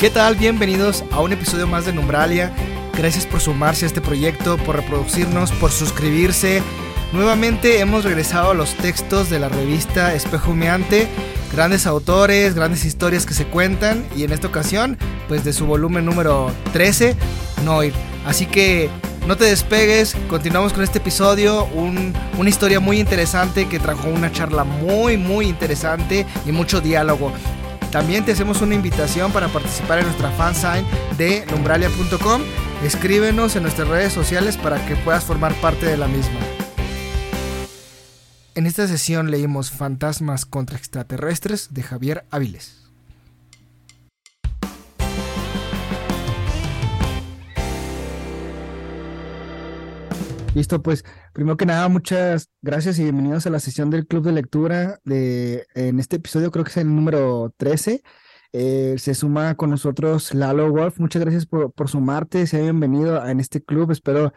¿Qué tal? Bienvenidos a un episodio más de Numbralia. Gracias por sumarse a este proyecto, por reproducirnos, por suscribirse. Nuevamente hemos regresado a los textos de la revista Espejo Humeante. Grandes autores, grandes historias que se cuentan. Y en esta ocasión, pues de su volumen número 13, Noir. Así que no te despegues, continuamos con este episodio, una historia muy interesante que trajo una charla muy muy interesante y mucho diálogo. También te hacemos una invitación para participar en nuestra fansign de lumbralia.com. Escríbenos en nuestras redes sociales para que puedas formar parte de la misma. En esta sesión leímos Fantasmas contra extraterrestres de Javier Áviles. Listo, pues primero que nada, muchas gracias y bienvenidos a la sesión del Club de Lectura. De, en este episodio creo que es el número 13. Eh, se suma con nosotros Lalo Wolf. Muchas gracias por, por sumarte. Sea bienvenido en este club. Espero,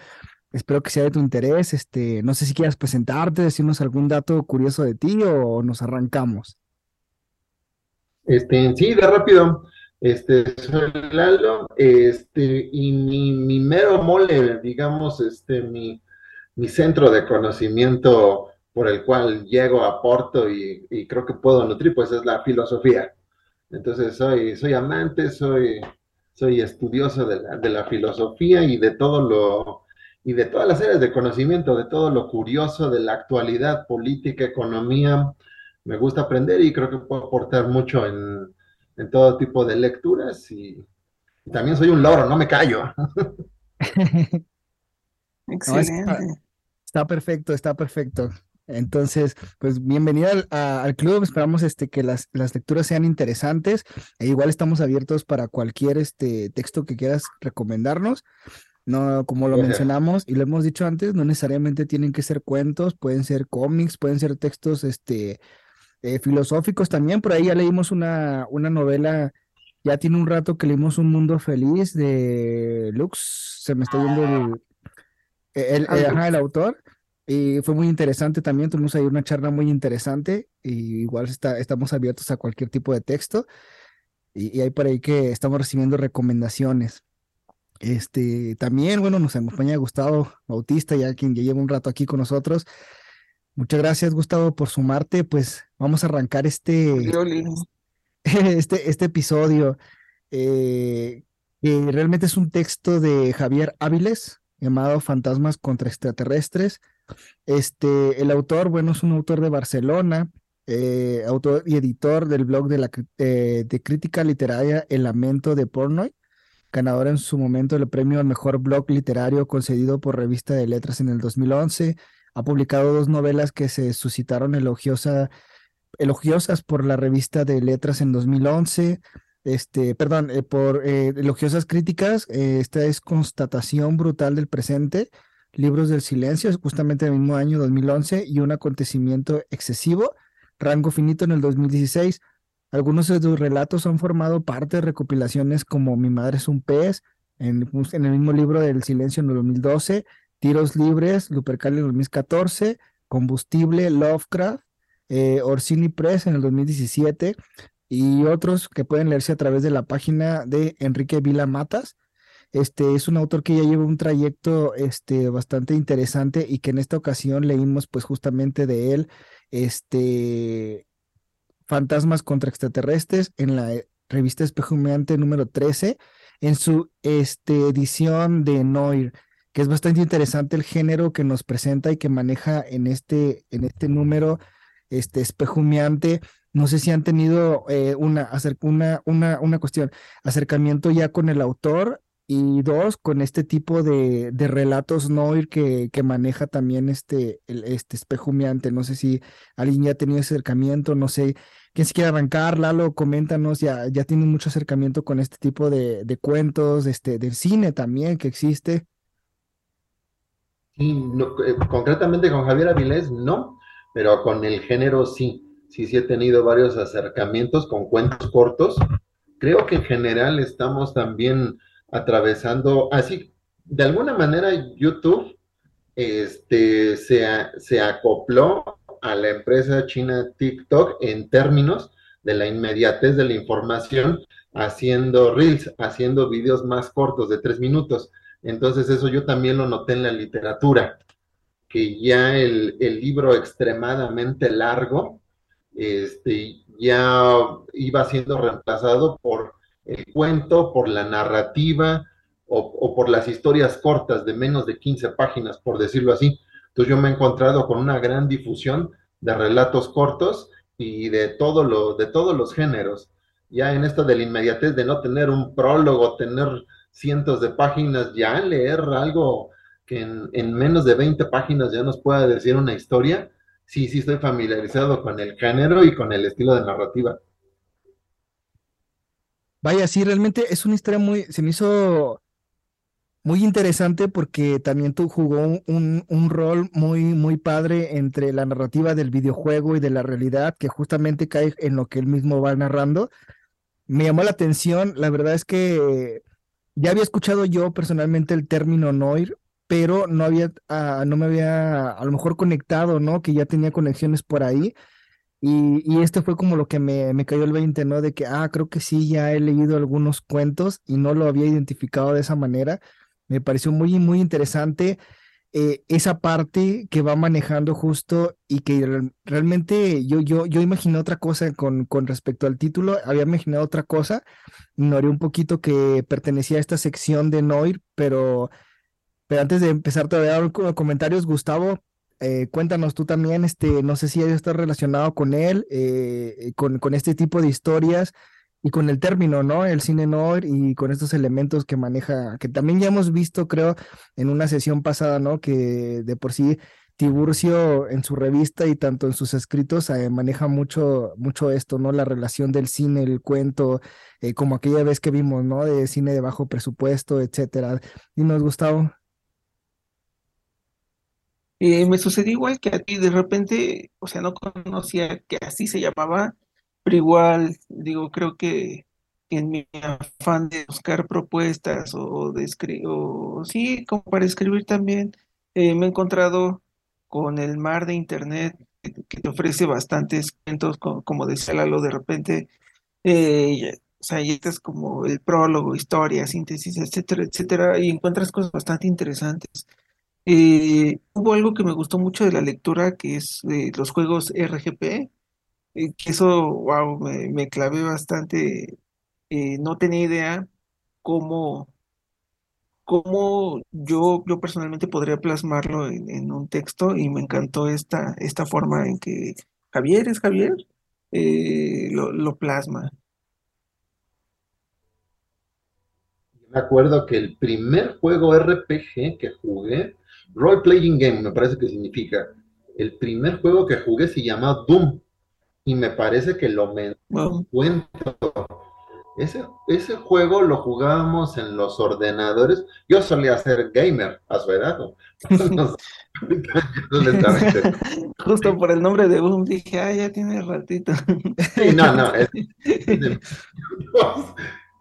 espero que sea de tu interés. Este, no sé si quieras presentarte, decirnos algún dato curioso de ti o nos arrancamos. Este, sí, de rápido. Este, soy Lalo, este, y mi, mi, mero mole, digamos, este, mi, mi centro de conocimiento por el cual llego, aporto y, creo que puedo nutrir, pues es la filosofía. Entonces soy, soy amante, soy, soy estudioso de la, de la filosofía y de todo lo, y de todas las áreas de conocimiento, de todo lo curioso de la actualidad, política, economía. Me gusta aprender y creo que puedo aportar mucho en, en todo tipo de lecturas y, y también soy un loro, no me callo. Excelente. No, está, está, perfecto, está perfecto. Entonces, pues bienvenida al, a, al, club. Esperamos este, que las, las, lecturas sean interesantes. E igual estamos abiertos para cualquier este, texto que quieras recomendarnos. No, como lo mencionamos y lo hemos dicho antes, no necesariamente tienen que ser cuentos, pueden ser cómics, pueden ser textos este, eh, filosóficos también. Por ahí ya leímos una, una novela, ya tiene un rato que leímos Un Mundo Feliz de Lux. Se me está yendo el, el, el, ajá, el autor. Y fue muy interesante también, tuvimos ahí una charla muy interesante, y igual está, estamos abiertos a cualquier tipo de texto, y, y hay por ahí que estamos recibiendo recomendaciones. Este, también, bueno, nos acompaña Gustavo Bautista, ya quien ya lleva un rato aquí con nosotros. Muchas gracias, Gustavo, por sumarte. Pues vamos a arrancar este, este, este episodio, eh, que realmente es un texto de Javier Áviles, llamado Fantasmas contra extraterrestres. Este, el autor, bueno, es un autor de Barcelona, eh, autor y editor del blog de, la, eh, de crítica literaria El Lamento de Pornoy, ganador en su momento del premio al mejor blog literario concedido por Revista de Letras en el 2011. Ha publicado dos novelas que se suscitaron elogiosa, elogiosas por la Revista de Letras en 2011 este, perdón, eh, por eh, elogiosas críticas. Eh, esta es Constatación Brutal del Presente, Libros del Silencio, justamente el mismo año 2011, y un acontecimiento excesivo, Rango Finito en el 2016. Algunos de sus relatos han formado parte de recopilaciones como Mi Madre es un pez, en, en el mismo libro del Silencio en el 2012, Tiros Libres, Lupercal en el 2014, Combustible, Lovecraft, Orsini Press en el 2017, y otros que pueden leerse a través de la página de Enrique Vila Matas. Este es un autor que ya lleva un trayecto este, bastante interesante y que en esta ocasión leímos pues justamente de él, este, Fantasmas contra extraterrestres en la eh, revista Espejo Humeante número 13, en su este, edición de Noir, que es bastante interesante el género que nos presenta y que maneja en este, en este número este, espejumeante no sé si han tenido eh, una, una, una, una cuestión, acercamiento ya con el autor y dos, con este tipo de, de relatos noir que, que maneja también este, el, este espejumeante. No sé si alguien ya ha tenido acercamiento, no sé. ¿Quién se quiere arrancar? Lalo, coméntanos, ya, ya tienen mucho acercamiento con este tipo de, de cuentos, este, del cine también que existe. Sí, eh, concretamente con Javier Avilés no, pero con el género sí sí, sí he tenido varios acercamientos con cuentos cortos. Creo que en general estamos también atravesando, así, de alguna manera YouTube este, se, se acopló a la empresa china TikTok en términos de la inmediatez de la información haciendo reels, haciendo videos más cortos de tres minutos. Entonces eso yo también lo noté en la literatura, que ya el, el libro extremadamente largo este, ya iba siendo reemplazado por el cuento, por la narrativa o, por las historias cortas de menos de 15 páginas, por decirlo así. Entonces yo me he encontrado con una gran difusión de relatos cortos y de, todo lo, de todos los géneros. Ya en esto de la inmediatez, de no tener un prólogo, tener cientos de páginas, ya leer algo que en, en menos de 20 páginas ya nos pueda decir una historia, sí, sí estoy familiarizado con el género y con el estilo de narrativa. Vaya, sí, realmente es una historia muy, se me hizo muy interesante porque también tú jugó un, un, rol muy, muy padre entre la narrativa del videojuego y de la realidad, que justamente cae en lo que él mismo va narrando. Me llamó la atención, la verdad es que ya había escuchado yo personalmente el término Noir, pero no había, uh, no me había a lo mejor conectado, ¿no? Que ya tenía conexiones por ahí. Y, y este fue como lo que me, me, cayó el 20, ¿no? De que, ah, creo que sí, ya he leído algunos cuentos y no lo había identificado de esa manera. Me pareció muy, muy interesante eh, esa parte que va manejando justo y que realmente yo, yo, yo imaginé otra cosa con, con respecto al título, había imaginado otra cosa, ignoré un poquito que pertenecía a esta sección de Noir, pero pero antes de empezar todavía con comentarios, Gustavo, eh, cuéntanos tú también, este, no sé si estás relacionado con él, eh, con, con, este tipo de historias y con el término, ¿no? El cine noir y con estos elementos que maneja, que también ya hemos visto, creo, en una sesión pasada, ¿no? Que de por sí Tiburcio en su revista y tanto en sus escritos eh, maneja mucho, mucho esto, ¿no? La relación del cine, el cuento, eh, como aquella vez que vimos, ¿no? De cine de bajo presupuesto, etcétera. Dinos, Gustavo. Eh, me sucedió igual que a ti, de repente, o sea, no conocía que así se llamaba, pero igual, digo, creo que en mi afán de buscar propuestas o de escribir, o sí, como para escribir también, eh, me he encontrado con el mar de internet que te ofrece bastantes cuentos, como, como decía Lalo, de repente, eh, o sea, y es como el prólogo, historia, síntesis, etcétera, etcétera, y encuentras cosas bastante interesantes. Eh, hubo algo que me gustó mucho de la lectura, que es de los juegos RGP, eh, que eso, wow, me, me clavé bastante. Eh, no tenía idea cómo, cómo yo, yo personalmente podría plasmarlo en, en un texto y me encantó esta, esta forma en que Javier es Javier, eh, lo, lo plasma. Me acuerdo que el primer juego RPG que jugué Role Playing Game, me parece que significa. El primer juego que jugué se llama Doom. Y me parece que lo me encuentro. Ese, ese juego lo jugábamos en los ordenadores. Yo solía ser gamer a su edad. Justo por el nombre de Doom dije, ah, ya tiene ratito. sí, no, no. Es, es,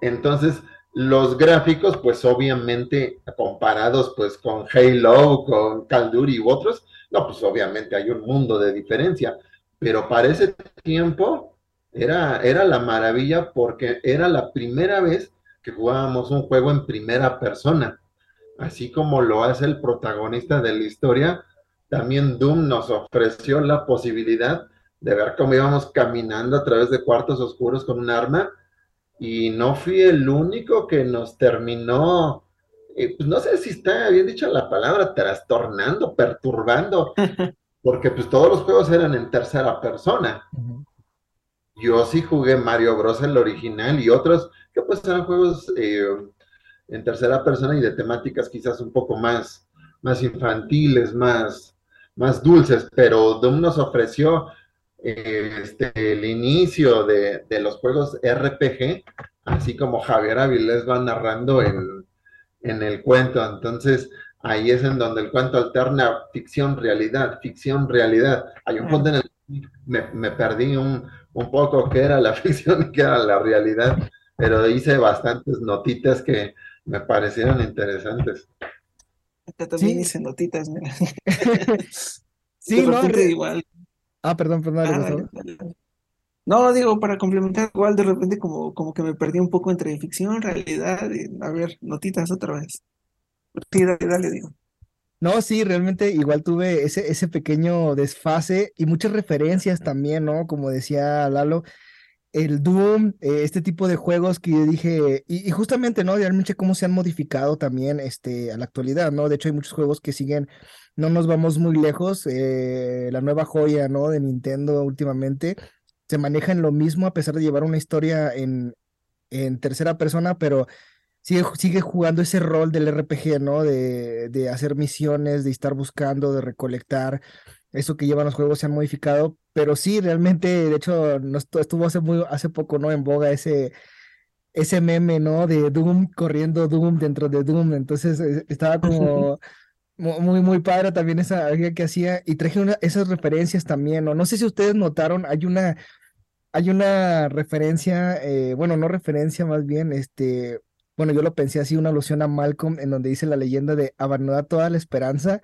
entonces, los gráficos, pues obviamente comparados pues con Halo, con Call Duty u otros, no, pues obviamente hay un mundo de diferencia, pero para ese tiempo era, era la maravilla porque era la primera vez que jugábamos un juego en primera persona, así como lo hace el protagonista de la historia, también Doom nos ofreció la posibilidad de ver cómo íbamos caminando a través de cuartos oscuros con un arma y no fui el único que nos terminó, eh, pues no sé si está bien dicha la palabra, trastornando, perturbando, porque pues todos los juegos eran en tercera persona. Uh -huh. Yo sí jugué Mario Bros. el original y otros que pues eran juegos eh, en tercera persona y de temáticas quizás un poco más, más infantiles, más, más dulces, pero Doom nos ofreció este, el inicio de, de, los juegos RPG, así como Javier Avilés va narrando en, en, el cuento. Entonces, ahí es en donde el cuento alterna ficción, realidad, ficción, realidad. Hay un punto en el que me, me perdí un, un, poco qué era la ficción y qué era la realidad, pero hice bastantes notitas que me parecieron interesantes. Acá también sí. hice notitas, mira. sí, no, igual. Ah, perdón, perdón. Ah, No, digo, para complementar, igual de repente como, como que me perdí un poco entre ficción, realidad, y, a ver, notitas otra vez. Sí, dale, dale, digo. No, sí, realmente igual tuve ese, ese pequeño desfase y muchas referencias también, ¿no? Como decía Lalo, el Doom, eh, este tipo de juegos que yo dije, y, justamente, ¿no? Realmente cómo se han modificado también este, a la actualidad, ¿no? De hecho, hay muchos juegos que siguen, no nos vamos muy lejos, eh, la nueva joya, ¿no? De Nintendo últimamente se maneja en lo mismo a pesar de llevar una historia en, en tercera persona, pero sigue, sigue jugando ese rol del RPG, ¿no? De, de hacer misiones, de estar buscando, de recolectar. Eso que llevan los juegos se han modificado, pero sí, realmente, de hecho, no estu- estuvo hace muy, hace poco, ¿no? En boga ese, ese meme, ¿no? De Doom corriendo Doom dentro de Doom. Entonces eh, estaba como mu- muy, muy padre también esa que hacía y traje una, esas referencias también, ¿no? No sé si ustedes notaron, hay una, hay una referencia, eh, bueno, no referencia más bien, este, bueno, yo lo pensé así, una alusión a Malcolm en donde dice la leyenda de abandonar toda la esperanza.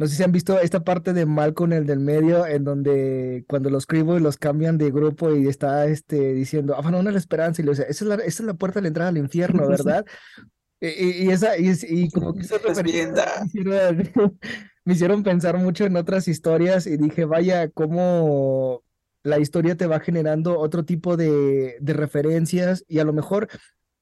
No sé si han visto esta parte de Malcolm, el del medio, en donde cuando los y los cambian de grupo y está este, diciendo, abandona la esperanza, y le dice, esa es la, esa es la puerta de la entrada al infierno, ¿verdad? Y, esa, y, como que da. me hicieron, me hicieron pensar mucho en otras historias y dije, vaya, cómo la historia te va generando otro tipo de, de referencias y a lo mejor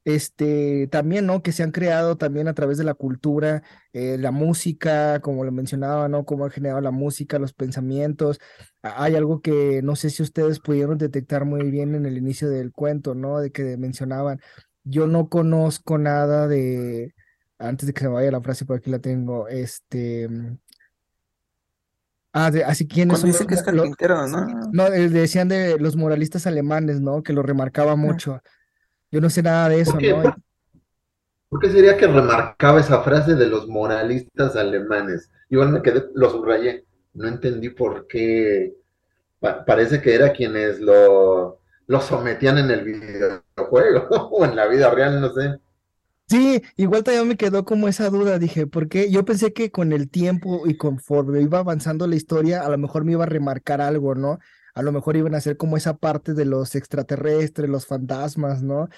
este, también, ¿no? Que se han creado también a través de la cultura, eh, la música, como lo mencionaba, ¿no? Cómo ha generado la música, los pensamientos. Hay algo que no sé si ustedes pudieron detectar muy bien en el inicio del cuento, ¿no? De que mencionaban, yo no conozco nada de, antes de que se vaya la frase, por aquí la tengo, este, mm, ah, de, así Cuando son dice los, que es carpintero, ¿no? no, eh, decían de los moralistas alemanes, ¿no? Que lo remarcaba Ah, mucho. Yo no sé nada de ¿Por eso, qué, ¿no? por, por qué sería que remarcaba esa frase de los moralistas alemanes? Igual me quedé, lo subrayé, no entendí por qué. Pa- parece que era quienes lo, lo sometían en el videojuego o en la vida real, no sé. Sí, igual también me quedó como esa duda, dije, porque yo pensé que con el tiempo y conforme iba avanzando la historia, a lo mejor me iba a remarcar algo, ¿no? A lo mejor iban a ser como esa parte de los extraterrestres, los fantasmas, ¿no?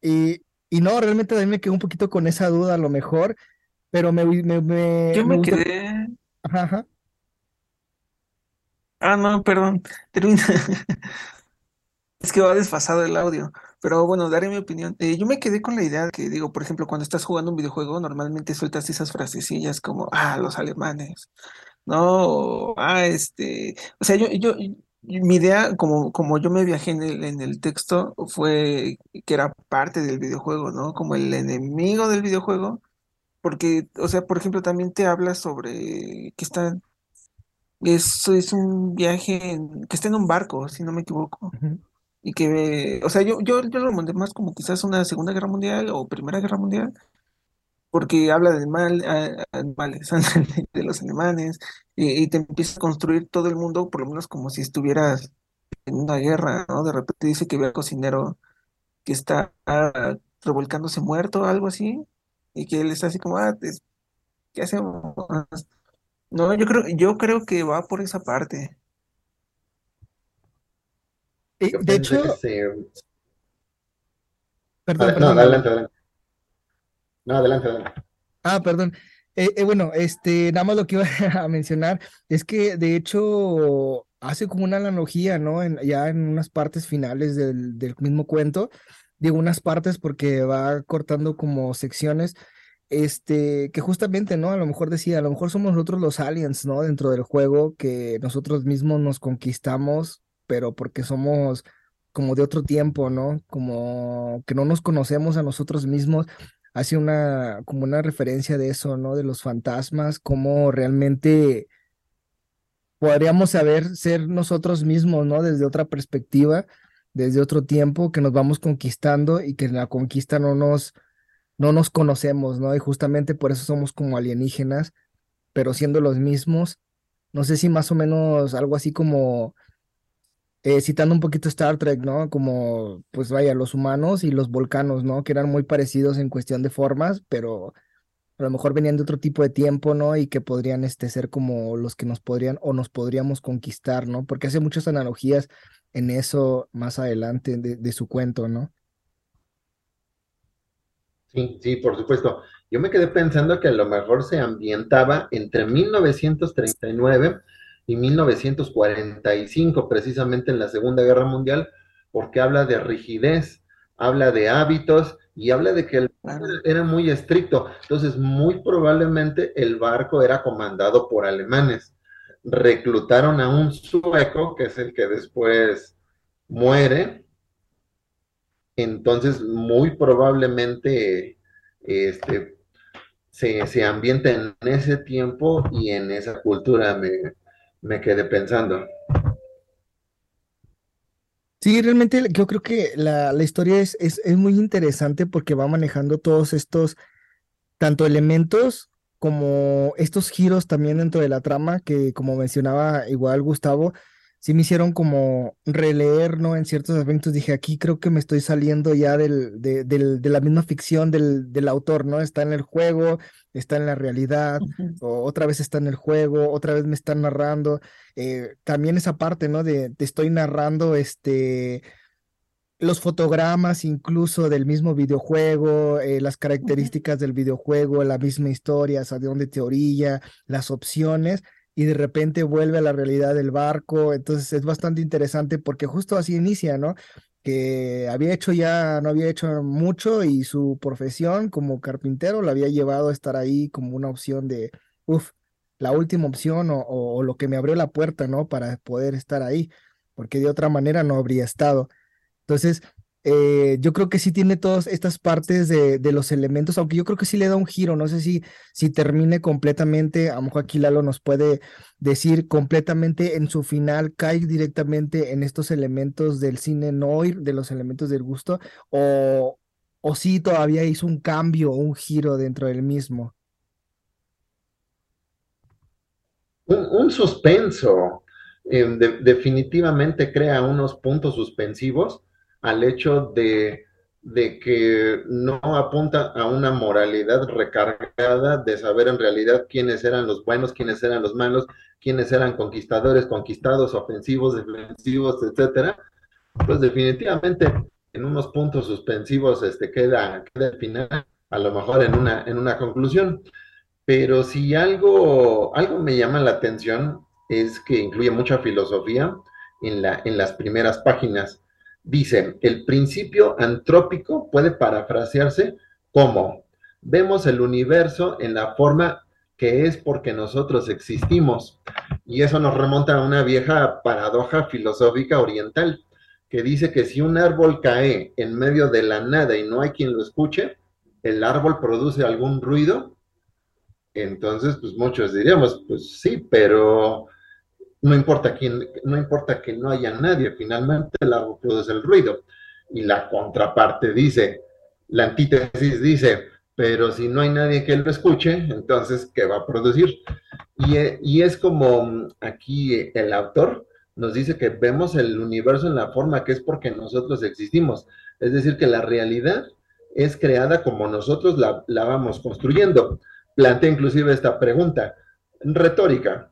Y, y no, realmente también me quedé un poquito con esa duda a lo mejor, pero me, me, me, Yo me quedé. Ajá, ajá. Ah, no, perdón. Termina. Es que va desfasado el audio. Pero bueno, daré mi opinión. Eh, yo me quedé con la idea de que, digo, por ejemplo, cuando estás jugando un videojuego, normalmente sueltas esas frasecillas como, ah, los alemanes, ¿no? Ah, este. O sea, yo, yo, mi idea, como, como yo me viajé en el, en el texto, fue que era parte del videojuego, ¿no? Como el enemigo del videojuego. Porque, o sea, por ejemplo, también te habla sobre que está, eso es un viaje en- que está en un barco, si no me equivoco. Y que, o sea, yo, yo, yo lo mandé más como quizás una Segunda Guerra Mundial o Primera Guerra Mundial, porque habla de mal, animales, de los alemanes, y, y te empieza a construir todo el mundo, por lo menos como si estuvieras en una guerra, ¿no? De repente dice que ve al cocinero que está ah, revolcándose muerto, algo así, y que él está así como, ah, ¿qué hacemos? No, yo creo, yo creo que va por esa parte. De hecho, perdón, no, adelante, adelante. No, adelante, adelante. Ah, perdón. Eh, eh, bueno, este, nada más lo que iba a mencionar es que de hecho hace como una analogía, ¿no? Ya en unas partes finales del, del mismo cuento, digo unas partes porque va cortando como secciones, este, que justamente, ¿no? A lo mejor decía, a lo mejor somos nosotros los aliens, ¿no? Dentro del juego, que nosotros mismos nos conquistamos, pero porque somos como de otro tiempo, ¿no? Como que no nos conocemos a nosotros mismos hace una, como una referencia de eso, ¿no? De los fantasmas, cómo realmente podríamos saber ser nosotros mismos, ¿no? Desde otra perspectiva, desde otro tiempo, que nos vamos conquistando y que en la conquista no nos, no nos conocemos, ¿no? Y justamente por eso somos como alienígenas, pero siendo los mismos. No sé si más o menos algo así como eh, citando un poquito Star Trek, ¿no? Como, pues vaya, los humanos y los volcanos, ¿no? Que eran muy parecidos en cuestión de formas, pero a lo mejor venían de otro tipo de tiempo, ¿no? Y que podrían este, ser como los que nos podrían o nos podríamos conquistar, ¿no? Porque hace muchas analogías en eso más adelante de, de su cuento, ¿no? Sí, sí, por supuesto. Yo me quedé pensando que a lo mejor se ambientaba entre 1939 y 1945, precisamente en la Segunda Guerra Mundial, porque habla de rigidez, habla de hábitos y habla de que el barco era muy estricto. Entonces, muy probablemente el barco era comandado por alemanes. Reclutaron a un sueco, que es el que después muere. Entonces, muy probablemente este, se, se ambienta en ese tiempo y en esa cultura, me, me quedé pensando. Sí, realmente yo creo que la, la historia es, es, es muy interesante porque va manejando todos estos, tanto elementos como estos giros también dentro de la trama, que como mencionaba igual Gustavo, sí me hicieron como releer, ¿no? En ciertos aspectos dije, aquí creo que me estoy saliendo ya del, de, del, de la misma ficción del, del, autor, ¿no? Está en el juego, está en la realidad, o otra vez está en el juego, otra vez me están narrando. Eh, también esa parte, ¿no? De te estoy narrando este los fotogramas incluso del mismo videojuego, eh, las características del videojuego, la misma historia, hacia dónde te orilla, las opciones, y de repente vuelve a la realidad del barco. Entonces es bastante interesante porque justo así inicia, ¿no? Que había hecho ya, no había hecho mucho y su profesión como carpintero la había llevado a estar ahí como una opción de, uff, la última opción o, lo que me abrió la puerta, ¿no? Para poder estar ahí, porque de otra manera no habría estado. Entonces, eh, yo creo que sí tiene todas estas partes de, los elementos, aunque yo creo que sí le da un giro, no sé si, si termine completamente, a lo mejor aquí Lalo nos puede decir completamente en su final, cae directamente en estos elementos del cine noir, de los elementos del gusto, o, o sí todavía hizo un cambio, un giro dentro del mismo. Un, suspenso, de, definitivamente crea unos puntos suspensivos al hecho de, de, que no apunta a una moralidad recargada de saber en realidad quiénes eran los buenos, quiénes eran los malos, quiénes eran conquistadores, conquistados, ofensivos, defensivos, etcétera, pues definitivamente en unos puntos suspensivos este, queda, queda el final, a lo mejor en una, en una conclusión. Pero si algo, algo me llama la atención es que incluye mucha filosofía en, la, en las primeras páginas Dice, el principio antrópico puede parafrasearse como, vemos el universo en la forma que es porque nosotros existimos. Y eso nos remonta a una vieja paradoja filosófica oriental, que dice que si un árbol cae en medio de la nada y no hay quien lo escuche, el árbol produce algún ruido. Entonces, pues muchos diríamos, pues sí, pero no importa quién, no importa que no haya nadie, finalmente el árbol produce el ruido. Y la contraparte dice, la antítesis dice, pero si no hay nadie que lo escuche, entonces, ¿qué va a producir? Y, y, es como aquí el autor nos dice que vemos el universo en la forma que es porque nosotros existimos. Es decir, que la realidad es creada como nosotros la, la vamos construyendo. Plantea inclusive esta pregunta retórica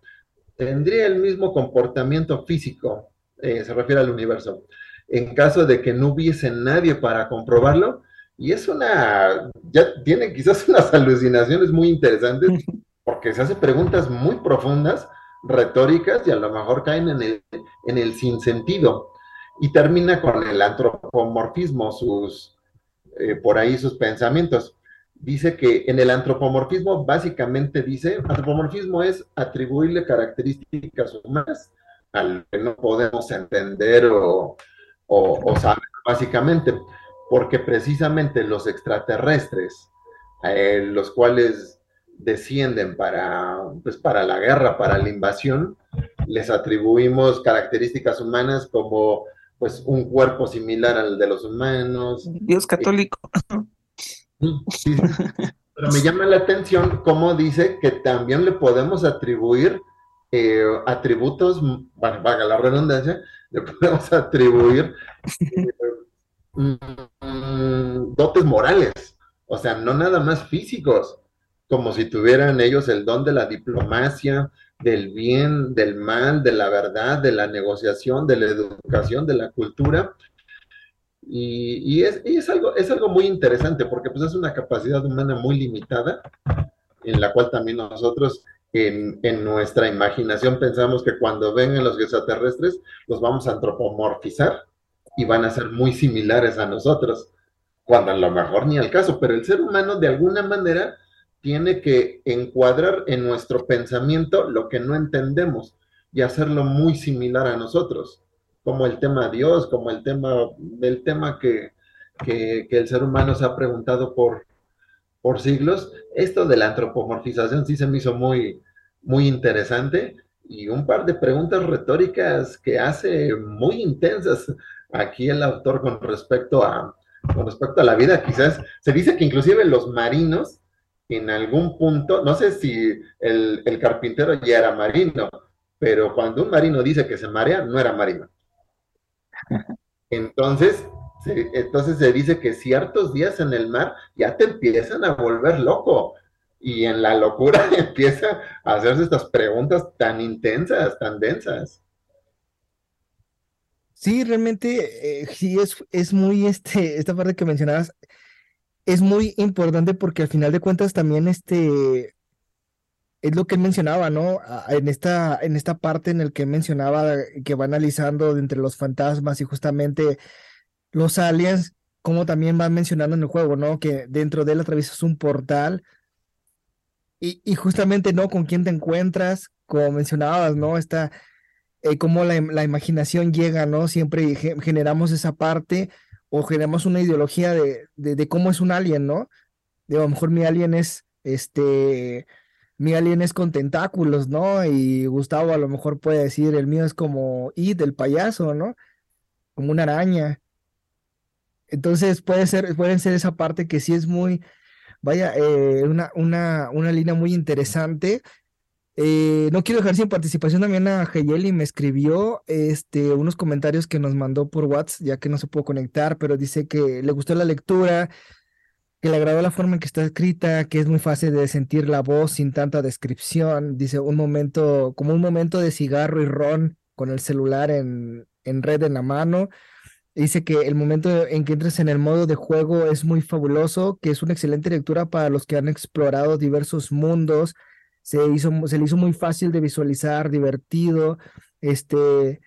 tendría el mismo comportamiento físico, eh, se refiere al universo, en caso de que no hubiese nadie para comprobarlo. Y es una, ya tiene quizás unas alucinaciones muy interesantes, porque se hace preguntas muy profundas, retóricas, y a lo mejor caen en el, en el sinsentido. Y termina con el antropomorfismo, sus, eh, por ahí sus pensamientos dice que en el antropomorfismo básicamente dice, antropomorfismo es atribuirle características humanas al que no podemos entender o, o, o saber básicamente, porque precisamente los extraterrestres, eh, los cuales descienden para, pues, para la guerra, para la invasión, les atribuimos características humanas como pues un cuerpo similar al de los humanos. Dios católico. Pero me llama la atención cómo dice que también le podemos atribuir eh, atributos, bueno, vaga la redundancia, le podemos atribuir eh, mm, dotes morales, o sea, no nada más físicos, como si tuvieran ellos el don de la diplomacia, del bien, del mal, de la verdad, de la negociación, de la educación, de la cultura. Y, es, algo, es algo muy interesante porque pues es una capacidad humana muy limitada en la cual también nosotros en, nuestra imaginación pensamos que cuando vengan los extraterrestres los vamos a antropomorfizar y van a ser muy similares a nosotros, cuando a lo mejor ni al caso, pero el ser humano de alguna manera tiene que encuadrar en nuestro pensamiento lo que no entendemos y hacerlo muy similar a nosotros, como el tema Dios, como el tema, del tema que, que, el ser humano se ha preguntado por, por siglos. Esto de la antropomorfización sí se me hizo muy, muy interesante y un par de preguntas retóricas que hace muy intensas aquí el autor con respecto a, con respecto a la vida. Quizás se dice que inclusive los marinos en algún punto, no sé si el, carpintero ya era marino, pero cuando un marino dice que se marea, no era marino. Entonces, se, entonces se dice que ciertos días en el mar ya te empiezan a volver loco. Y en la locura empieza a hacerse estas preguntas tan intensas, tan densas. Sí, realmente, eh, sí, es, es muy, este, esta parte que mencionabas, es muy importante porque al final de cuentas también este es lo que él mencionaba, ¿no? En esta, en esta parte en el que mencionaba que va analizando entre los fantasmas y justamente los aliens, como también van mencionando en el juego, ¿no? Que dentro de él atraviesas un portal y, y justamente, ¿no? Con quién te encuentras, como mencionabas, ¿no? Está eh, cómo la, la, imaginación llega, ¿no? Siempre generamos esa parte o generamos una ideología de, de, cómo es un alien, ¿no? De a lo mejor mi alien es, este, mi alien es con tentáculos, ¿no? Y Gustavo a lo mejor puede decir, el mío es como It, del payaso, ¿no? Como una araña. Entonces puede ser, pueden ser esa parte que sí es muy, vaya, eh, una, una, una línea muy interesante eh, no quiero dejar sin participación también a Heyeli, me escribió este, unos comentarios que nos mandó por WhatsApp, ya que no se pudo conectar, pero dice que le gustó la lectura, que le agradó la forma en que está escrita, que es muy fácil de sentir la voz sin tanta descripción. Dice un momento, como un momento de cigarro y ron con el celular en, en red en la mano. Dice que el momento en que entres en el modo de juego es muy fabuloso, que es una excelente lectura para los que han explorado diversos mundos se, hizo, se le hizo muy fácil de visualizar, divertido, este,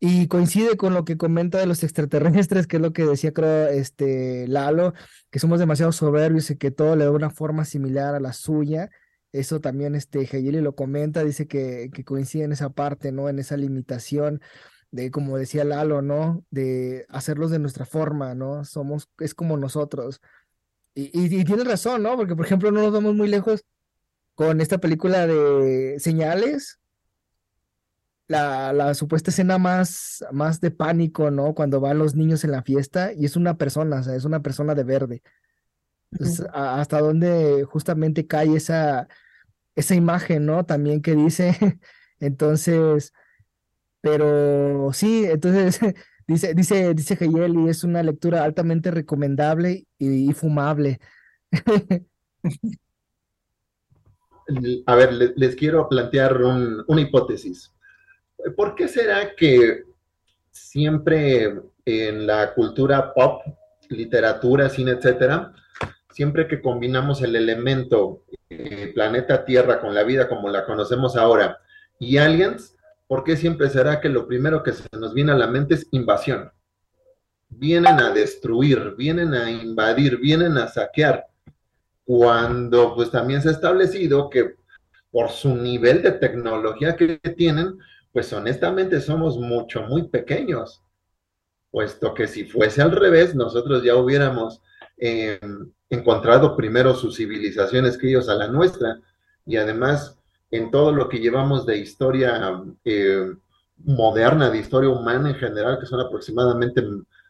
y coincide con lo que comenta de los extraterrestres, que es lo que decía creo este Lalo, que somos demasiado soberbios y que todo le da una forma similar a la suya. Eso también este lo comenta, dice que, que coincide en esa parte, ¿no? En esa limitación de, como decía Lalo, ¿no? De hacerlos de nuestra forma, ¿no? Somos, es como nosotros. Y, y, y tiene razón, ¿no? Porque, por ejemplo, no nos vamos muy lejos con esta película de señales, la, la, supuesta escena más, más de pánico, ¿no? Cuando van los niños en la fiesta y es una persona, o sea, es una persona de verde. Entonces, hasta dónde justamente cae esa, esa imagen, ¿no? También que dice, entonces, pero sí, entonces dice, dice, dice Heyeli, es una lectura altamente recomendable y, y fumable. a ver, les, quiero plantear una hipótesis. ¿Por qué será que siempre en la cultura pop, literatura, cine, etcétera, siempre que combinamos el elemento eh, planeta Tierra con la vida como la conocemos ahora y aliens, ¿por qué siempre será que lo primero que se nos viene a la mente es invasión? Vienen a destruir, vienen a invadir, vienen a saquear cuando pues también se ha establecido que por su nivel de tecnología que tienen, pues honestamente somos mucho, muy pequeños, puesto que si fuese al revés, nosotros ya hubiéramos em, encontrado primero sus civilizaciones que ellos a la nuestra, y además en todo lo que llevamos de historia eh, moderna, de historia humana en general, que son aproximadamente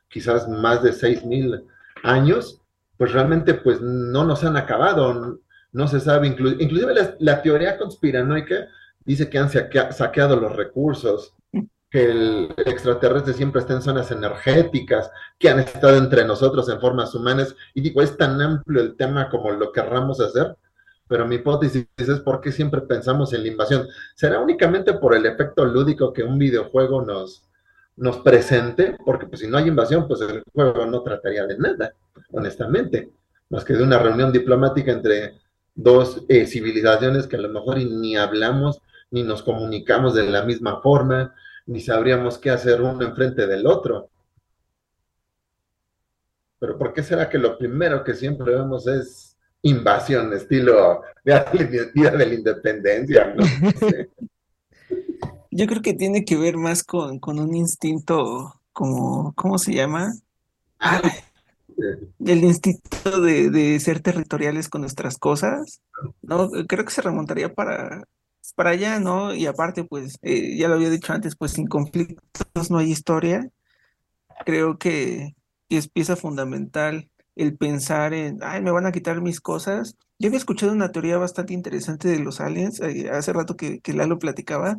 quizás más de 6.000 años, pues realmente pues no nos han acabado, no se sabe, inclusive la, teoría conspiranoica dice que han saqueado los recursos, que el extraterrestre siempre está en zonas energéticas, que han estado entre nosotros en formas humanas, y digo, es tan amplio el tema como lo querramos hacer, pero mi hipótesis es por qué siempre pensamos en la invasión. ¿Será únicamente por el efecto lúdico que un videojuego nos, nos presente? Porque pues, si no hay invasión, pues el juego no trataría de nada, honestamente, más que de una reunión diplomática entre dos eh, civilizaciones que a lo mejor ni hablamos, ni nos comunicamos de la misma forma, ni sabríamos qué hacer uno enfrente del otro. Pero ¿por qué será que lo primero que siempre vemos es invasión, estilo Día de la Independencia? Yo creo que tiene que ver más con, un instinto como, ¿cómo se llama? el instinto de, ser territoriales con nuestras cosas, ¿no? Creo que se remontaría para, para allá, ¿no? Y aparte, pues, eh, ya lo había dicho antes, pues sin conflictos no hay historia. Creo que, es pieza fundamental el pensar en, ay, me van a quitar mis cosas. Yo había escuchado una teoría bastante interesante de los aliens, eh, hace rato que, que Lalo platicaba,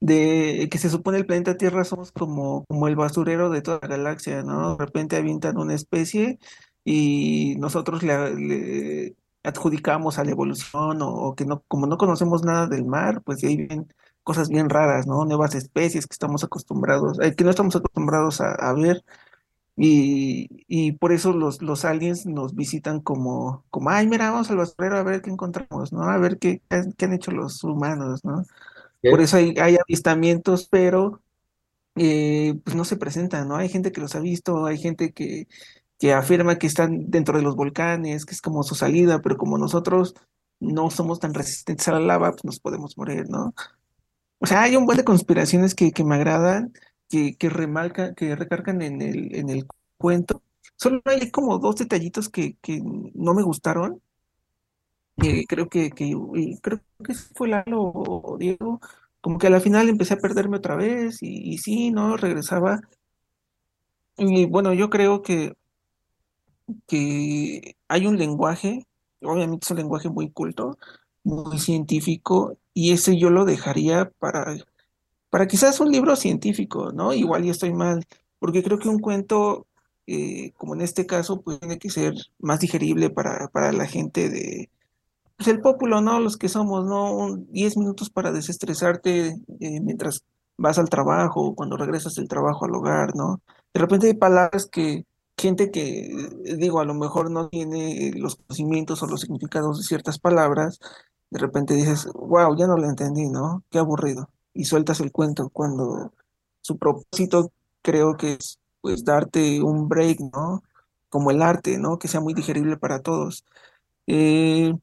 de que se supone el planeta Tierra somos como, como el basurero de toda la galaxia, ¿no? De repente avientan una especie y nosotros le, adjudicamos a la evolución o, que no, como no conocemos nada del mar, pues ahí vienen cosas bien raras, ¿no? Nuevas especies que estamos acostumbrados, eh, que no estamos acostumbrados a, ver. Y, y, por eso los, los aliens nos visitan como, como, ay, mira, vamos al basurero a ver qué encontramos, ¿no? A ver qué, qué han hecho los humanos, ¿no? Por eso hay, avistamientos, pero eh, pues no se presentan, ¿no? Hay gente que los ha visto, hay gente que, que afirma que están dentro de los volcanes, que es como su salida, pero como nosotros no somos tan resistentes a la lava, pues nos podemos morir, ¿no? O sea, hay un buen de conspiraciones que, que me agradan, que, que, remarca, que recargan en el, en el cuento. Solo hay como dos detallitos que, que no me gustaron creo que, que creo que fue Lalo o Diego, como que a la final empecé a perderme otra vez y, sí, ¿no? Regresaba. Y bueno, yo creo que, que hay un lenguaje, obviamente es un lenguaje muy culto, muy científico, y ese yo lo dejaría para, para quizás un libro científico, ¿no? Igual y estoy mal, porque creo que un cuento, eh, como en este caso, pues tiene que ser más digerible para, para la gente de, pues el populo, ¿no? Los que somos, ¿no? 10 minutos para desestresarte eh, mientras vas al trabajo o cuando regresas del trabajo al hogar, ¿no? De repente hay palabras que gente que, eh, digo, a lo mejor no tiene los conocimientos o los significados de ciertas palabras, de repente dices, wow, ya no lo entendí, ¿no? Qué aburrido. Y sueltas el cuento cuando su propósito creo que es pues darte un break, ¿no? Como el arte, ¿no? Que sea muy digerible para todos. Eh,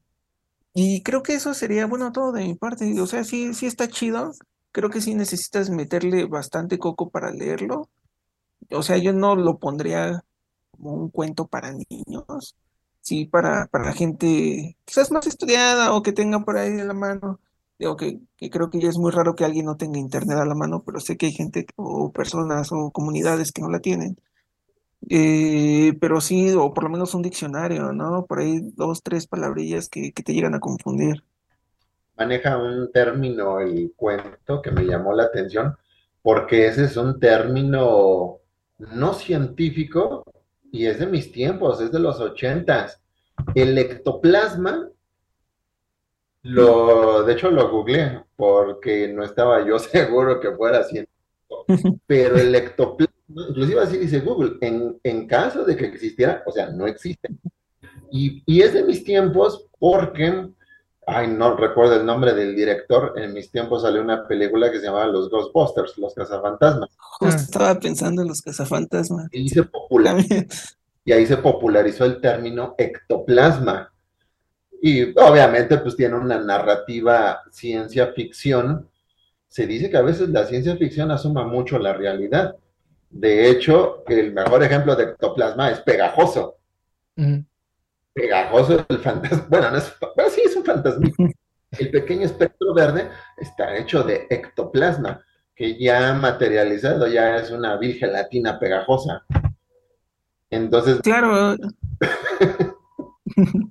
y creo que eso sería, bueno, todo de mi parte. O sea, sí, sí está chido. Creo que sí necesitas meterle bastante coco para leerlo. O sea, yo no lo pondría un cuento para niños. Sí, para, para gente quizás más estudiada o que tenga por ahí en la mano. Digo que, que creo que es muy raro que alguien no tenga internet a la mano, pero sé que hay gente o personas o comunidades que no la tienen. Eh, pero sí, o por lo menos un diccionario, ¿no? Por ahí dos, tres palabrillas que, te llegan a confundir. Maneja un término el cuento que me llamó la atención, porque ese es un término no científico y es de mis tiempos, es de los ochentas. El ectoplasma, lo, de hecho lo googleé porque no estaba yo seguro que fuera científico, pero el ectoplasma inclusive así dice Google, en, caso de que existiera, o sea, no existe. Y, y, es de mis tiempos porque, ay, no recuerdo el nombre del director, en mis tiempos salió una película que se llamaba Los Ghostbusters, Los Cazafantasmas. Justo estaba pensando en los cazafantasmas. Y, se y ahí se popularizó el término ectoplasma. Y obviamente pues tiene una narrativa ciencia ficción. Se dice que a veces la ciencia ficción asuma mucho la realidad de hecho, el mejor ejemplo de ectoplasma es pegajoso. Pegajoso el fantasma. Bueno, no es, bueno, sí es un fantasma. El pequeño espectro verde está hecho de ectoplasma, que ya materializado ya es una vil gelatina pegajosa. Entonces. Claro.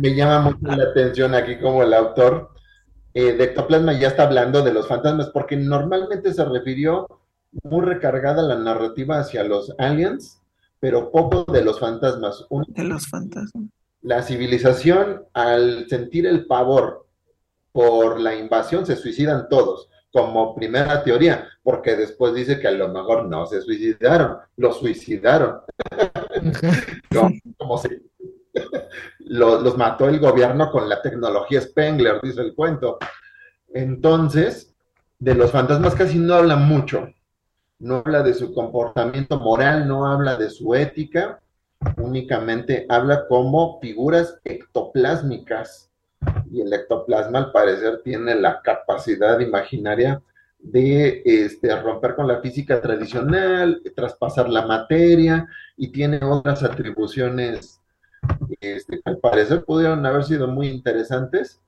me llama mucho la atención aquí como el autor eh, de ectoplasma ya está hablando de los fantasmas, porque normalmente se refirió muy recargada la narrativa hacia los aliens, pero poco de los fantasmas. de los fantasmas. La civilización, al sentir el pavor por la invasión, se suicidan todos, como primera teoría, porque después dice que a lo mejor no se suicidaron, lo suicidaron. como, como si los, los mató el gobierno con la tecnología Spengler, dice el cuento. Entonces, de los fantasmas casi no habla mucho, no habla de su comportamiento moral, no habla de su ética, únicamente habla como figuras ectoplásmicas. Y el ectoplasma al parecer tiene la capacidad imaginaria de este, romper con la física tradicional, traspasar la materia y tiene otras atribuciones este, que al parecer pudieron haber sido muy interesantes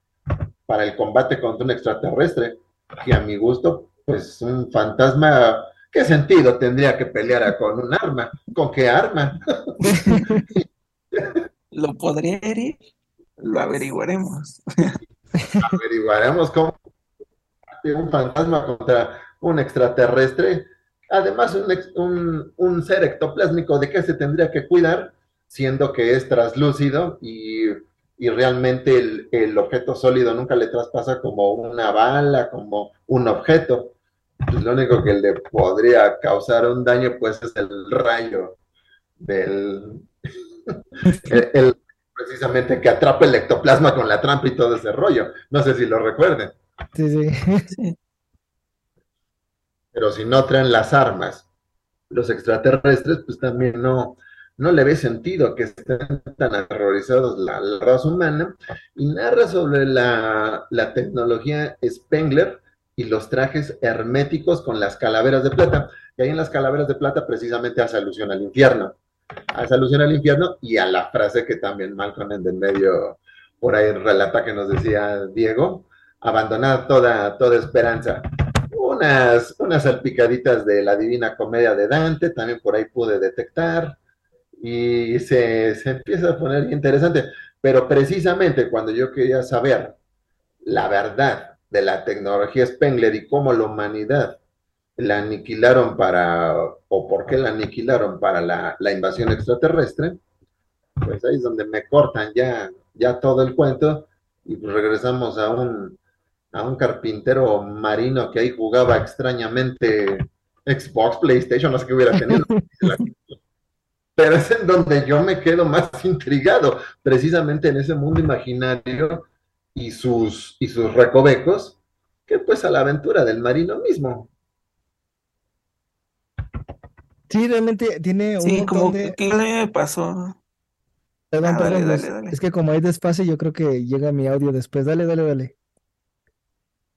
para el combate contra un extraterrestre, que a mi gusto, pues un fantasma ¿Qué sentido tendría que pelear con un arma? ¿Con qué arma? ¿Lo podría herir? Lo averiguaremos. averiguaremos cómo un fantasma contra un extraterrestre. Además, un, un, ser ectoplásmico, ¿de qué se tendría que cuidar? Siendo que es traslúcido y, y realmente el, el objeto sólido nunca le traspasa como una bala, como un objeto pues lo único que le podría causar un daño, pues, es el rayo del. el, precisamente que atrapa el ectoplasma con la trampa y todo ese rollo. No sé si lo recuerden. Sí, sí. Pero si no traen las armas, los extraterrestres, pues también no, no le ve sentido que estén tan aterrorizados la, la raza humana. Y narra sobre la, la tecnología Spengler, y los trajes herméticos con las calaveras de plata. Y ahí en las calaveras de plata precisamente hace alusión al infierno. Hace alusión al infierno y a la frase que también Malcolm en el medio por ahí relata que nos decía Diego, abandonar toda, toda esperanza. Unas, unas salpicaditas de la Divina Comedia de Dante, también por ahí pude detectar, y se, se empieza a poner interesante. Pero precisamente cuando yo quería saber la verdad de la tecnología Spengler y cómo la humanidad la aniquilaron para, o por qué la aniquilaron para la, invasión extraterrestre, pues ahí es donde me cortan ya, ya todo el cuento y pues regresamos a un, a un carpintero marino que ahí jugaba extrañamente Xbox, PlayStation, no sé qué hubiera tenido. Pero es en donde yo me quedo más intrigado, precisamente en ese mundo imaginario y sus, y sus recovecos que pues a la aventura del marino mismo. Sí, realmente tiene un sí, como de... ¿qué le pasó? Perdón, ah, perdón, dale, dale, es que como hay despacio, yo creo que llega mi audio después. Dale, dale, dale.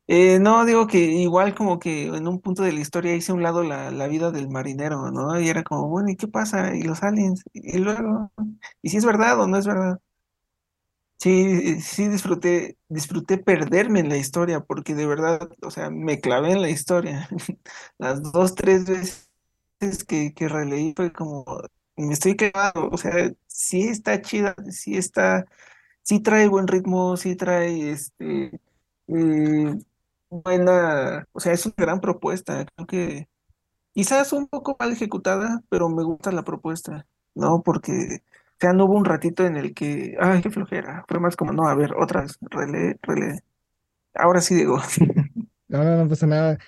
Eh, no, digo que igual como que en un punto de la historia hice a un lado la, la, vida del marinero, ¿no? Y era como, bueno, ¿y qué pasa? Y los aliens, y luego, ¿y si es verdad o no es verdad? Sí, sí disfruté, disfruté perderme en la historia, porque de verdad, o sea, me clavé en la historia. Las dos, tres veces que, que releí fue como, me estoy clavado, o sea, sí está chida, sí está, sí trae buen ritmo, sí trae este eh, buena, o sea, es una gran propuesta, creo que quizás un poco mal ejecutada, pero me gusta la propuesta, ¿no? Porque sea, no hubo un ratito en el que, ay, qué flojera. Fue más como, no, a ver, otras, relé, relé. Ahora sí digo. No, no, no pasa nada.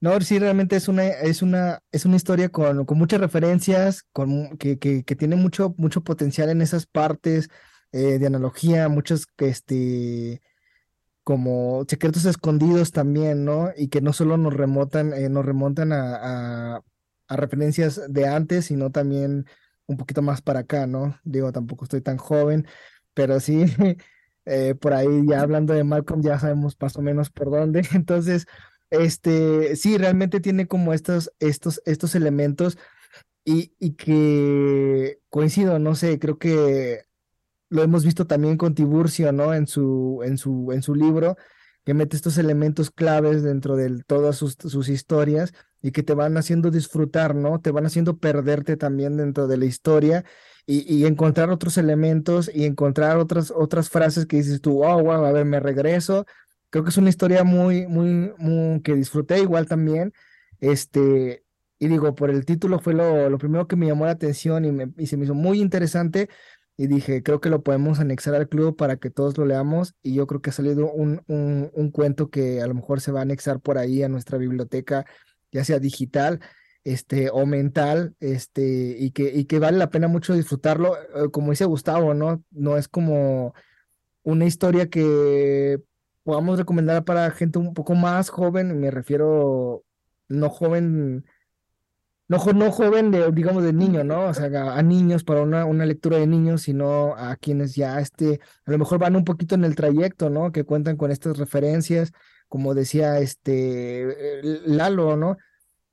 No, sí, realmente es una, es una, es una historia con, con muchas referencias, con, que, que, que tiene mucho, mucho potencial en esas partes eh, de analogía, muchos este como secretos escondidos también, ¿no? Y que no solo nos remontan, eh, nos remontan a, a referencias de antes, sino también un poquito más para acá, ¿no? Digo, tampoco estoy tan joven, pero sí, eh, por ahí ya hablando de Malcolm ya sabemos más o menos por dónde. Entonces, este, sí, realmente tiene como estos, estos, estos elementos y, y que coincido, no sé, creo que lo hemos visto también con Tiburcio, ¿no? En su, en su, en su libro, que mete estos elementos claves dentro de todas sus, sus historias y que te van haciendo disfrutar, ¿no? Te van haciendo perderte también dentro de la historia y, encontrar otros elementos y encontrar otras, otras frases que dices tú, oh, wow, a ver, me regreso. Creo que es una historia muy, muy, muy que disfruté igual también. Este, y digo, por el título fue lo, lo primero que me llamó la atención y, me, y se me hizo muy interesante y dije, creo que lo podemos anexar al club para que todos lo leamos y yo creo que ha salido un, un, un cuento que a lo mejor se va a anexar por ahí a nuestra biblioteca, ya sea digital este, o mental, este, y que, y que vale la pena mucho disfrutarlo, eh, como dice Gustavo, ¿no? No es como una historia que podamos recomendar para gente un poco más joven, me refiero no joven no, no joven de, digamos, de niño, ¿no? O sea, a, niños para una, una, lectura de niños, sino a quienes ya este, a lo mejor van un poquito en el trayecto, ¿no? Que cuentan con estas referencias, como decía este Lalo, ¿no?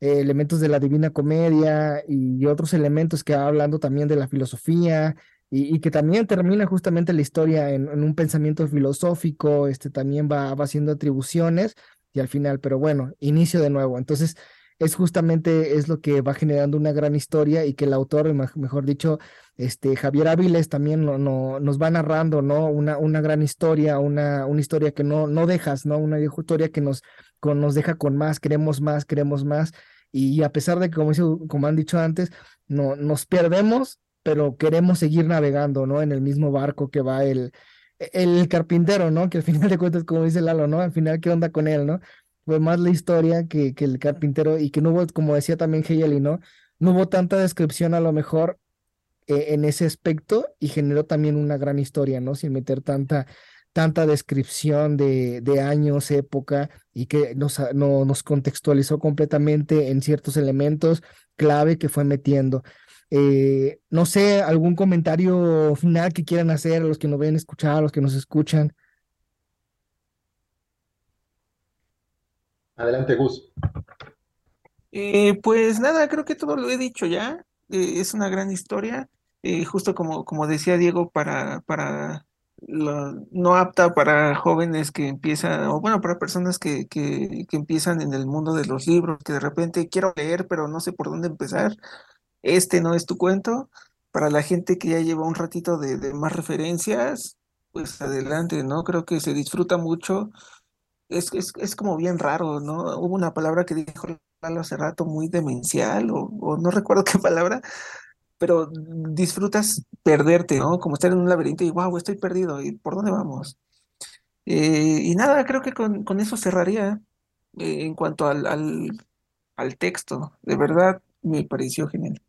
Eh, elementos de la Divina Comedia y otros elementos que va hablando también de la filosofía y, que también termina justamente la historia en, un pensamiento filosófico, este también va, va haciendo atribuciones y al final, pero bueno, inicio de nuevo. Entonces, es justamente es lo que va generando una gran historia y que el autor, mejor dicho, este Javier Áviles también no, nos va narrando, ¿no? Una, una gran historia, una, una historia que no, no dejas, ¿no? Una historia que nos, con, nos deja con más, queremos más, queremos más. Y a pesar de que, como, han dicho antes, no, nos perdemos, pero queremos seguir navegando, ¿no? En el mismo barco que va el, el carpintero, ¿no? Que al final de cuentas, como dice Lalo, ¿no? Al final, ¿qué onda con él, no? fue más la historia que, que el carpintero y que no hubo, como decía también Hegel, ¿no? No hubo tanta descripción a lo mejor eh, en ese aspecto y generó también una gran historia, ¿no? Sin meter tanta, tanta descripción de, de años, época y que nos, no, nos contextualizó completamente en ciertos elementos clave que fue metiendo. Eh, no sé, algún comentario final que quieran hacer a los que nos ven escuchar, a los que nos escuchan. Adelante, Gus. Eh, pues nada, creo que todo lo he dicho ya. Eh, es una gran historia, eh, justo como, como decía Diego, para, para no apta para jóvenes que empiezan, o bueno, para personas que, que, que, empiezan en el mundo de los libros, que de repente quiero leer, pero no sé por dónde empezar. Este no es tu cuento. Para la gente que ya lleva un ratito de, de más referencias, pues adelante, ¿no? Creo que se disfruta mucho es, es, como bien raro, ¿no? Hubo una palabra que dijo hace rato muy demencial, o, no recuerdo qué palabra, pero disfrutas perderte, ¿no? Como estar en un laberinto y wow, estoy perdido, ¿y por dónde vamos? Eh, y nada, creo que con, eso cerraría eh, en cuanto al, al, texto. De verdad, me pareció genial.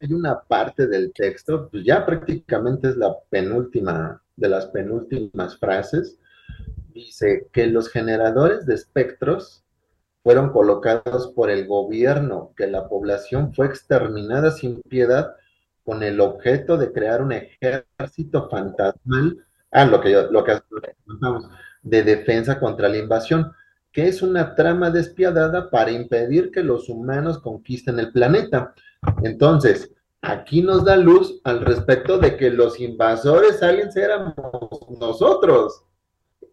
Hay una parte del texto, pues ya prácticamente es la penúltima de las penúltimas frases, dice que los generadores de espectros fueron colocados por el gobierno, que la población fue exterminada sin piedad con el objeto de crear un ejército fantasmal, ah, lo que lo que de defensa contra la invasión, que es una trama despiadada para impedir que los humanos conquisten el planeta. Entonces, aquí nos da luz al respecto de que los invasores aliens éramos nosotros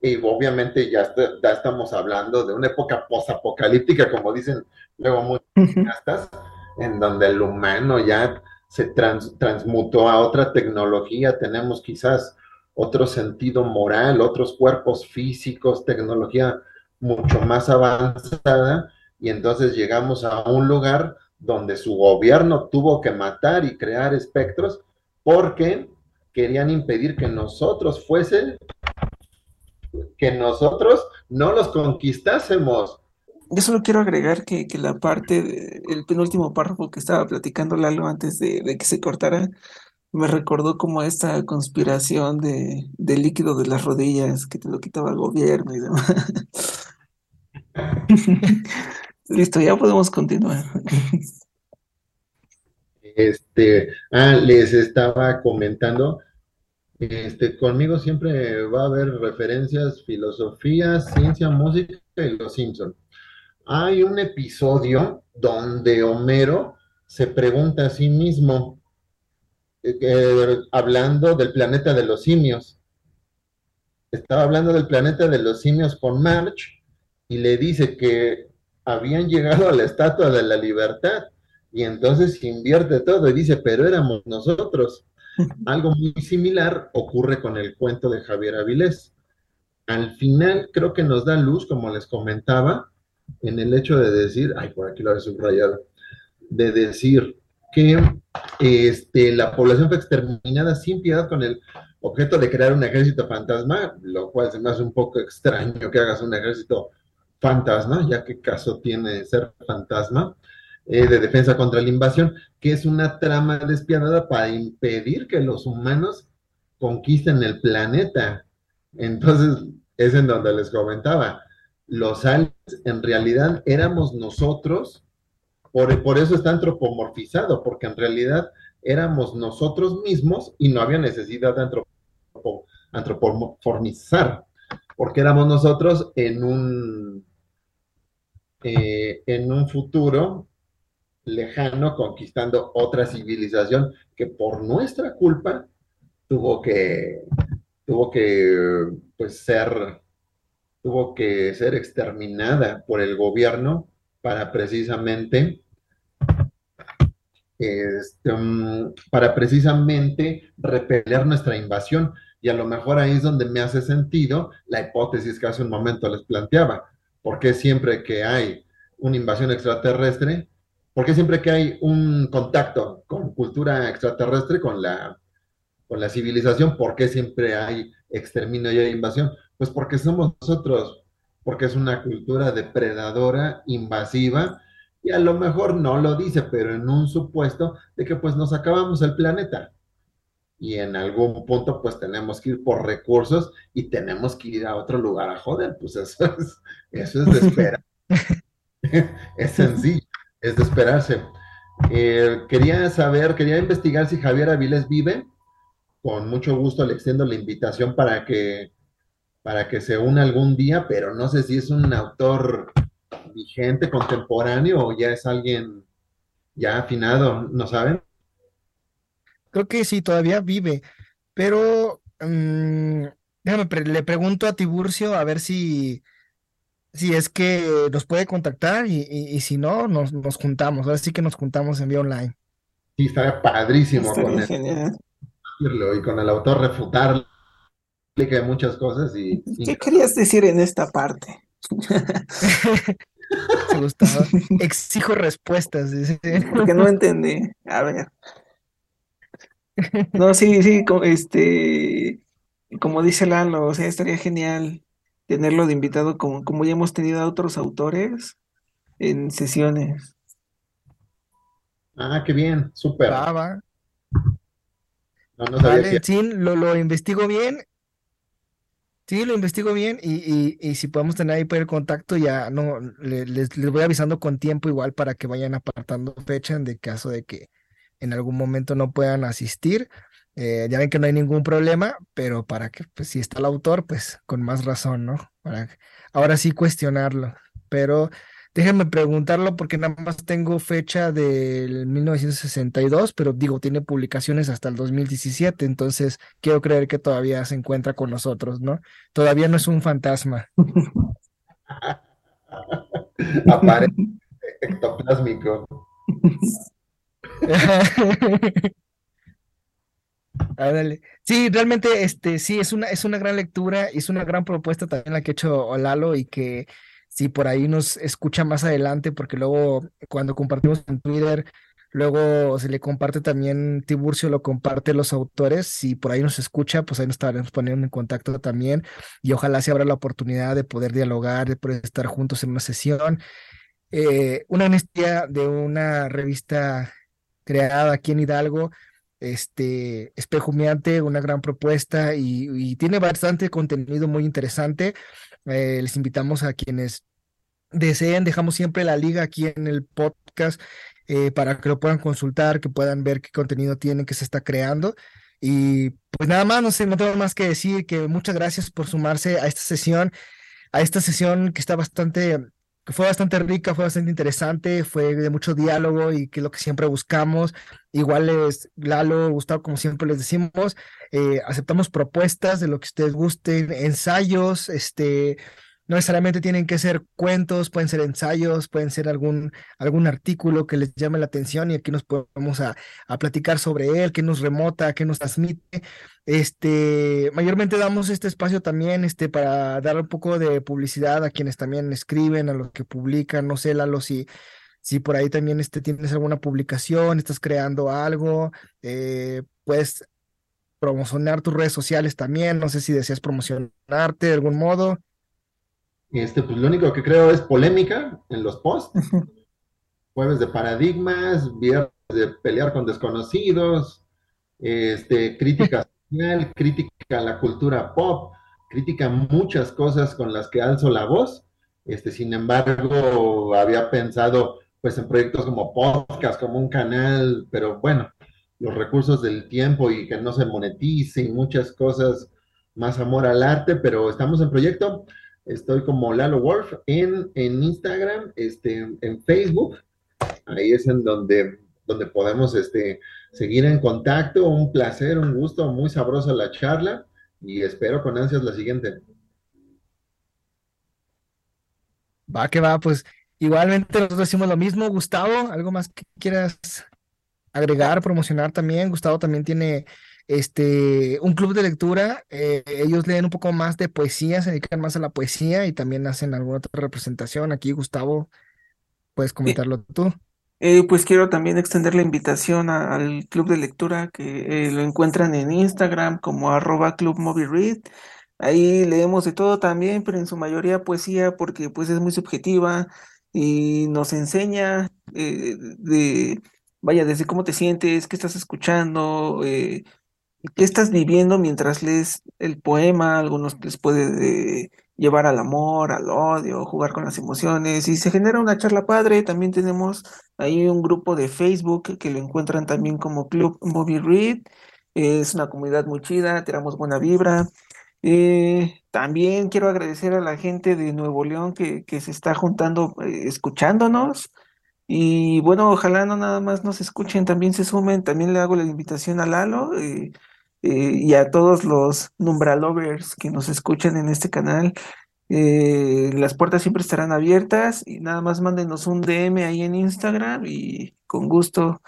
y obviamente ya, ya estamos hablando de una época posapocalíptica, como dicen luego muchos cineastas, en donde el humano ya se transmutó a otra tecnología, tenemos quizás otro sentido moral, otros cuerpos físicos, tecnología mucho más avanzada, y entonces llegamos a un lugar donde su gobierno tuvo que matar y crear espectros porque querían impedir que nosotros fuesen que nosotros no los conquistásemos. Yo solo quiero agregar que, la parte, el penúltimo párrafo que estaba platicando Lalo antes de, que se cortara, me recordó como esta conspiración de, líquido de las rodillas que te lo quitaba el gobierno y demás. Listo, ya podemos continuar. Este, ah, les estaba comentando este, conmigo siempre va a haber referencias, filosofía, ciencia, música y los Simpson. Hay un episodio donde Homero se pregunta a sí mismo, eh, hablando del planeta de los simios. Estaba hablando del planeta de los simios con March y le dice que habían llegado a la estatua de la libertad y entonces invierte todo y dice, pero éramos nosotros. Algo muy similar ocurre con el cuento de Javier Avilés. Al final creo que nos da luz, como les comentaba, en el hecho de decir, ay, por aquí lo he subrayado, de decir, que este, la población fue exterminada sin piedad con el objeto de crear un ejército fantasma, lo cual se me hace un poco extraño que hagas un ejército fantasma, ya que caso tiene ser fantasma, eh, de defensa contra la invasión, que es una trama despiadada para impedir que los humanos conquisten el planeta. Entonces, es en donde les comentaba, los aliens en realidad éramos nosotros, por, por eso está antropomorfizado, porque en realidad éramos nosotros mismos y no había necesidad de antropomorfizar, porque éramos nosotros en un, eh, en un futuro lejano conquistando otra civilización que por nuestra culpa tuvo que, tuvo que pues, ser, tuvo que ser exterminada por el gobierno para precisamente este, mm, para precisamente repeler nuestra invasión. Y a lo mejor ahí es donde me hace sentido la hipótesis que hace un momento les planteaba. porque siempre que hay una invasión extraterrestre, porque siempre que hay un contacto con cultura extraterrestre, con la, con la civilización, por qué siempre hay exterminio y hay invasión? Pues porque somos nosotros, porque es una cultura depredadora, invasiva, y a lo mejor no lo dice, pero en un supuesto de que pues nos acabamos el planeta. Y en algún punto pues tenemos que ir por recursos y tenemos que ir a otro lugar a joder, pues eso es, eso es de esperar. es sencillo, es de esperarse. Eh, quería saber, quería investigar si Javier Avilés vive. Con mucho gusto le extiendo la invitación para que, para que se una algún día, pero no sé si es un autor vigente, contemporáneo, o ya es alguien ya afinado, ¿no saben? Creo que sí, todavía vive, pero mm, déjame, le pregunto a Tiburcio a ver si, si es que nos puede contactar y, si no, nos, nos, juntamos. Ahora sí que nos juntamos en vía online. Sí, está padrísimo con y con el autor refutar explica muchas cosas y... ¿Qué querías decir en esta parte? Gustavo. Exijo respuestas. Porque no entendí. A ver. No, sí, sí, este, como dice Lalo, o sea, estaría genial tenerlo de invitado como, como ya hemos tenido a otros autores en sesiones. Ah, qué bien, súper. Va, vale, sí, lo, lo investigo bien Sí, lo investigo bien y, y, si podemos tener ahí por el contacto, ya no les, les, voy avisando con tiempo igual para que vayan apartando fecha en de caso de que en algún momento no puedan asistir. Eh, ya ven que no hay ningún problema, pero para que, pues si está el autor, pues con más razón, ¿no? Para ahora sí cuestionarlo. Pero Déjenme preguntarlo porque nada más tengo fecha del 1962, pero digo, tiene publicaciones hasta el 2017, entonces quiero creer que todavía se encuentra con nosotros, ¿no? Todavía no es un fantasma. Aparece ectoplásmico. Sí, realmente, este, sí, es una, es una gran lectura es una gran propuesta también la que ha hecho Lalo y que si por ahí nos escucha más adelante, porque luego cuando compartimos en Twitter, luego se le comparte también, Tiburcio lo comparte los autores, si por ahí nos escucha, pues ahí nos estaremos poniendo en contacto también y ojalá se abra la oportunidad de poder dialogar, de poder estar juntos en una sesión. Eh, una honestidad de una revista creada aquí en Hidalgo, este Espejumeante, una gran propuesta y, tiene bastante contenido muy interesante. Eh, les invitamos a quienes deseen, dejamos siempre la liga aquí en el podcast eh, para que lo puedan consultar, que puedan ver qué contenido tiene, que se está creando. Y pues nada más, no sé, no tengo más que decir que muchas gracias por sumarse a esta sesión, a esta sesión que está bastante, que fue bastante rica, fue bastante interesante, fue de mucho diálogo y que es lo que siempre buscamos. Igual es Lalo, Gustavo, como siempre les decimos, eh, aceptamos propuestas de lo que ustedes gusten, ensayos, este, no necesariamente tienen que ser cuentos, pueden ser ensayos, pueden ser algún, algún artículo que les llame la atención y aquí nos podemos a, a platicar sobre él, que nos remota, que nos transmite. Este, mayormente damos este espacio también este, para dar un poco de publicidad a quienes también escriben, a los que publican, no sé, Lalo, si si por ahí también este, tienes alguna publicación, estás creando algo, eh, puedes promocionar tus redes sociales también, no sé si deseas promocionarte de algún modo. Este, pues lo único que creo es polémica en los posts, jueves de paradigmas, viernes de pelear con desconocidos, este, crítica social, crítica a la cultura pop, crítica a muchas cosas con las que alzo la voz. Este, sin embargo, había pensado pues en proyectos como podcast, como un canal, pero bueno, los recursos del tiempo y que no se monetice y muchas cosas, más amor al arte, pero estamos en proyecto. Estoy como Lalo Wolf en, en Instagram, este, en Facebook. Ahí es en donde, donde podemos este, seguir en contacto. Un placer, un gusto, muy sabrosa la charla y espero con ansias la siguiente. Va que va, pues igualmente nosotros decimos lo mismo. Gustavo, ¿algo más que quieras agregar, promocionar también? Gustavo también tiene este un club de lectura. Eh, ellos leen un poco más de poesía, se dedican más a la poesía y también hacen alguna otra representación. Aquí, Gustavo, puedes comentarlo tú. Eh, pues quiero también extender la invitación al club de lectura que eh, lo encuentran en Instagram como arroba club read. Ahí leemos de todo también, pero en su mayoría poesía porque pues es muy subjetiva y nos enseña eh, de, vaya, desde cómo te sientes, qué estás escuchando, qué estás viviendo mientras lees el poema, algunos les puede llevar al amor, al odio, jugar con las emociones y se genera una charla padre. También tenemos ahí un grupo de Facebook que lo encuentran también como Club Movie Read. Es una comunidad muy chida, tiramos buena vibra. Eh, también quiero agradecer a la gente de Nuevo León que, que se está juntando, eh, escuchándonos. Y bueno, ojalá no nada más nos escuchen, también se sumen. También le hago la invitación a Lalo. Eh, eh, y a todos los Numbralovers que nos escuchan en este canal. Eh, las puertas siempre estarán abiertas y nada más mándenos un DM ahí en Instagram y con gusto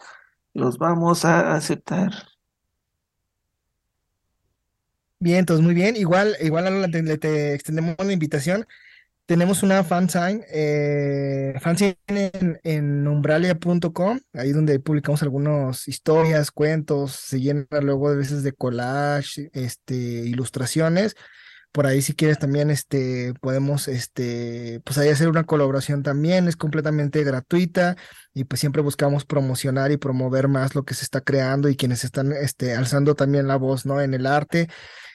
los vamos a aceptar. Bien, entonces muy bien. Igual, igual te, te extendemos una invitación tenemos una fansign, eh, fansign en, en umbralia.com, ahí donde publicamos algunas historias, cuentos, se llena luego de veces de collage, este, ilustraciones. Por ahí si quieres también este, podemos este, pues ahí hacer una colaboración también, es completamente gratuita y pues siempre buscamos promocionar y promover más lo que se está creando y quienes están este, alzando también la voz ¿no? en el arte.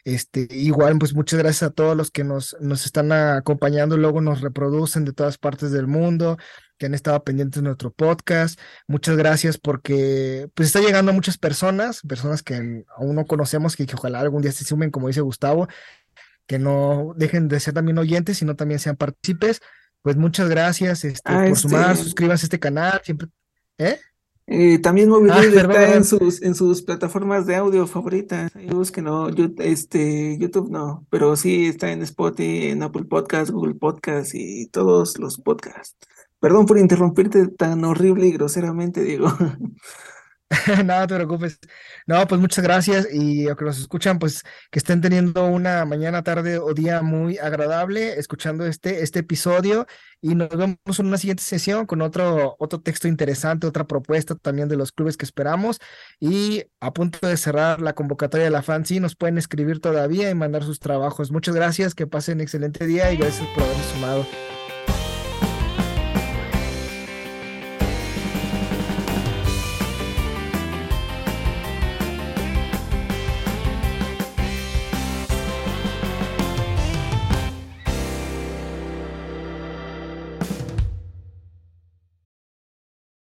Este, igual, pues muchas gracias a todos los que nos, nos están acompañando, luego nos reproducen de todas partes del mundo, que han estado pendientes de nuestro podcast. Muchas gracias porque pues está llegando a muchas personas, personas que aún no conocemos, que, que ojalá algún día se sumen, como dice Gustavo, que no dejen de ser también oyentes, sino también sean partícipes. Pues muchas gracias este, por sumar, este suscríbanse a este canal, siempre, ¿eh? Eh, también Movie ah, está en sus, en sus plataformas de audio favoritas. que no, este, YouTube no, pero sí está en Spotify, en Apple Podcasts, Google Podcasts y todos los podcasts. Perdón por interrumpirte tan horrible y groseramente, Diego. no te preocupes. No, pues muchas gracias y a que nos escuchan, pues que estén teniendo una mañana, tarde o día muy agradable escuchando este, este episodio y nos vemos en una siguiente sesión con otro, otro texto interesante, otra propuesta también de los clubes que esperamos y a punto de cerrar la convocatoria de la fancy, nos pueden escribir todavía y mandar sus trabajos. Muchas gracias, que pasen excelente día y gracias por haber sumado.